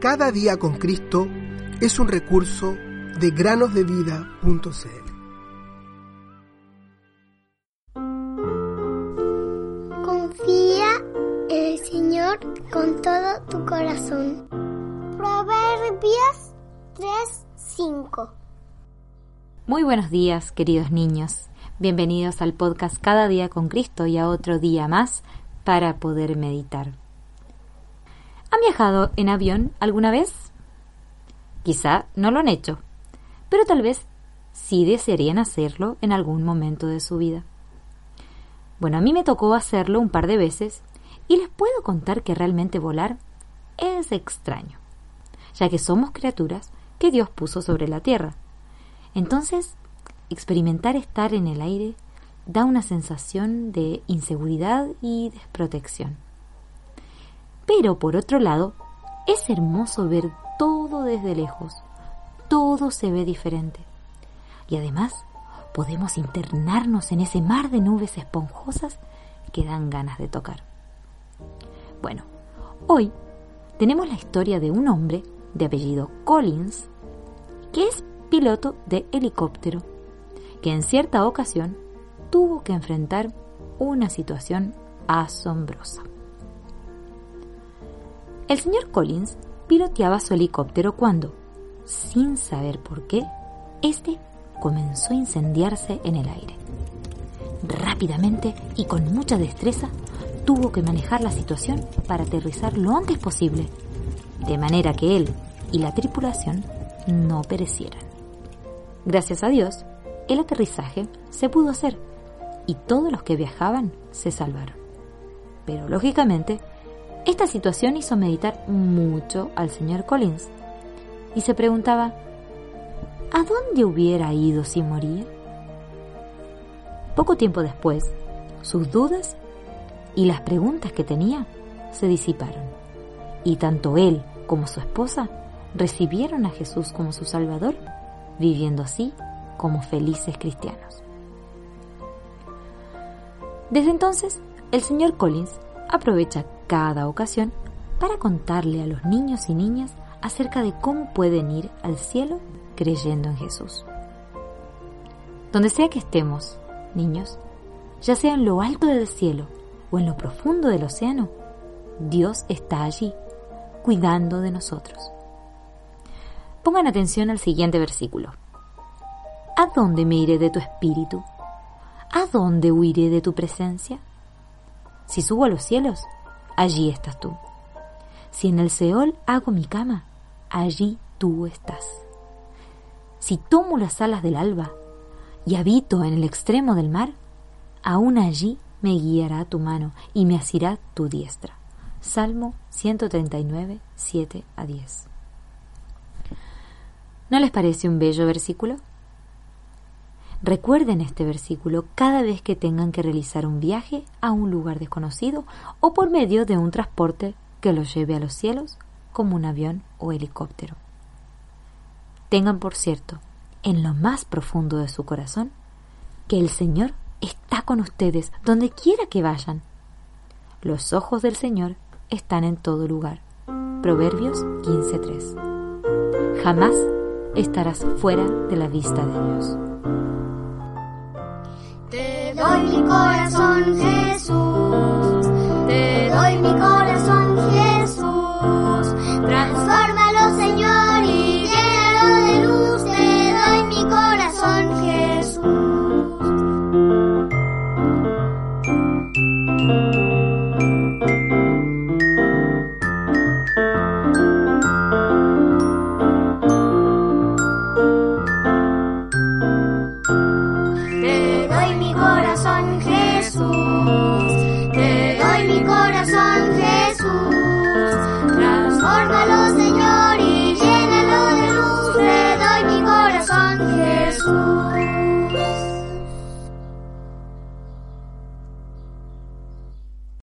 Cada día con Cristo es un recurso de granosdevida.cl. Confía en el Señor con todo tu corazón. Proverbios 3:5 Muy buenos días, queridos niños. Bienvenidos al podcast Cada día con Cristo y a otro día más para poder meditar. ¿Han viajado en avión alguna vez? Quizá no lo han hecho, pero tal vez sí desearían hacerlo en algún momento de su vida. Bueno, a mí me tocó hacerlo un par de veces y les puedo contar que realmente volar es extraño, ya que somos criaturas que Dios puso sobre la tierra. Entonces, experimentar estar en el aire da una sensación de inseguridad y desprotección. Pero por otro lado, es hermoso ver todo desde lejos. Todo se ve diferente. Y además, podemos internarnos en ese mar de nubes esponjosas que dan ganas de tocar. Bueno, hoy tenemos la historia de un hombre de apellido Collins que es piloto de helicóptero, que en cierta ocasión tuvo que enfrentar una situación asombrosa. El señor Collins piloteaba su helicóptero cuando, sin saber por qué, este comenzó a incendiarse en el aire. Rápidamente y con mucha destreza, tuvo que manejar la situación para aterrizar lo antes posible, de manera que él y la tripulación no perecieran. Gracias a Dios, el aterrizaje se pudo hacer y todos los que viajaban se salvaron. Pero lógicamente, esta situación hizo meditar mucho al señor Collins y se preguntaba, ¿a dónde hubiera ido si moría? Poco tiempo después, sus dudas y las preguntas que tenía se disiparon, y tanto él como su esposa recibieron a Jesús como su Salvador, viviendo así como felices cristianos. Desde entonces, el señor Collins aprovecha cada ocasión para contarle a los niños y niñas acerca de cómo pueden ir al cielo creyendo en Jesús. Donde sea que estemos, niños, ya sea en lo alto del cielo o en lo profundo del océano, Dios está allí, cuidando de nosotros. Pongan atención al siguiente versículo. ¿A dónde me iré de tu espíritu? ¿A dónde huiré de tu presencia? Si subo a los cielos, allí estás tú. Si en el Seol hago mi cama, allí tú estás. Si tomo las alas del alba y habito en el extremo del mar, aún allí me guiará tu mano y me asirá tu diestra. Salmo 139, 7 a 10. ¿No les parece un bello versículo? Recuerden este versículo cada vez que tengan que realizar un viaje a un lugar desconocido o por medio de un transporte que los lleve a los cielos, como un avión o helicóptero. Tengan por cierto, en lo más profundo de su corazón, que el Señor está con ustedes donde quiera que vayan. Los ojos del Señor están en todo lugar. Proverbios 15:3. Jamás estarás fuera de la vista de Dios doy mi corazón, Jesús.